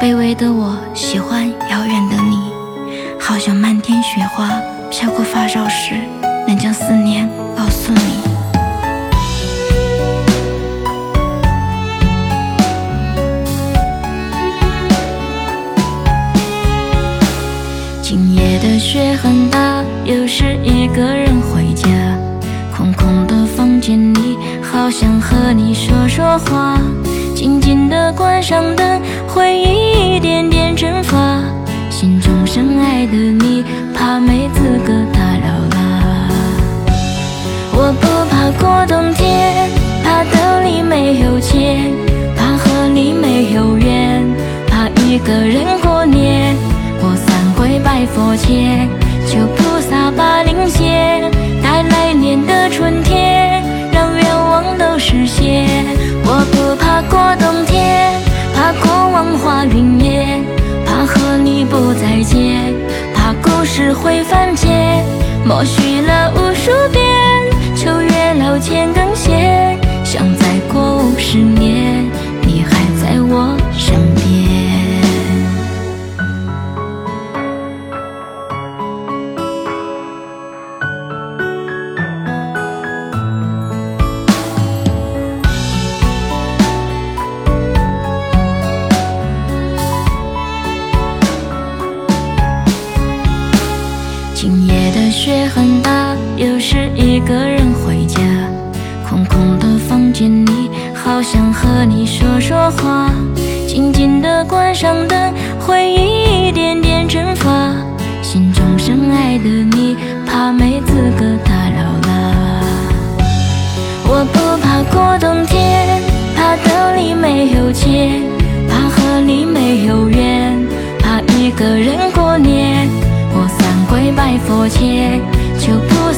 卑微的我喜欢遥远的你，好像漫天雪花飘过发梢时，能将思念告诉你。今夜的雪很大，又是一个人回家，空空的房间里，好想和你说说话。静静地关上灯，回过冬天，怕兜里没有钱，怕和你没有缘，怕一个人过年。我三跪拜佛前，求菩萨把灵线带来年的春天，让愿望都实现。我不怕过冬天，怕过往化云烟，怕和你不再见，怕故事会翻篇。默许了一个人回家。空空的房间里，好想和你说说话。静静的关上灯，回忆一点点蒸发。心中深爱的你，怕没资格打扰啦。我不怕过冬天，怕兜里没有钱，怕和你没有缘，怕一个人过年。我三跪拜佛前，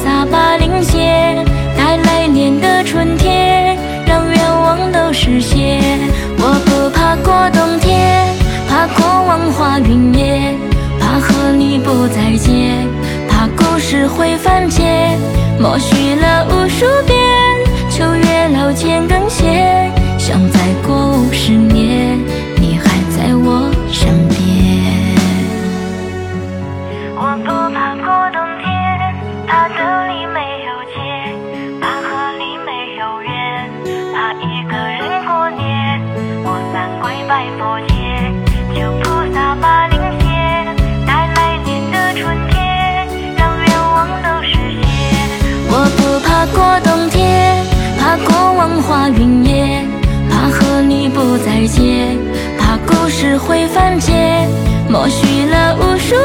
撒把灵线带来年的春天，让愿望都实现。我不怕过冬天，怕过往化云烟，怕和你不再见，怕故事会翻篇。默许了无数遍，拜佛前，求菩萨把灵线带来年的春天，让愿望都实现。我不怕过冬天，怕过往化云烟，怕和你不再见，怕故事会翻篇。默许了无数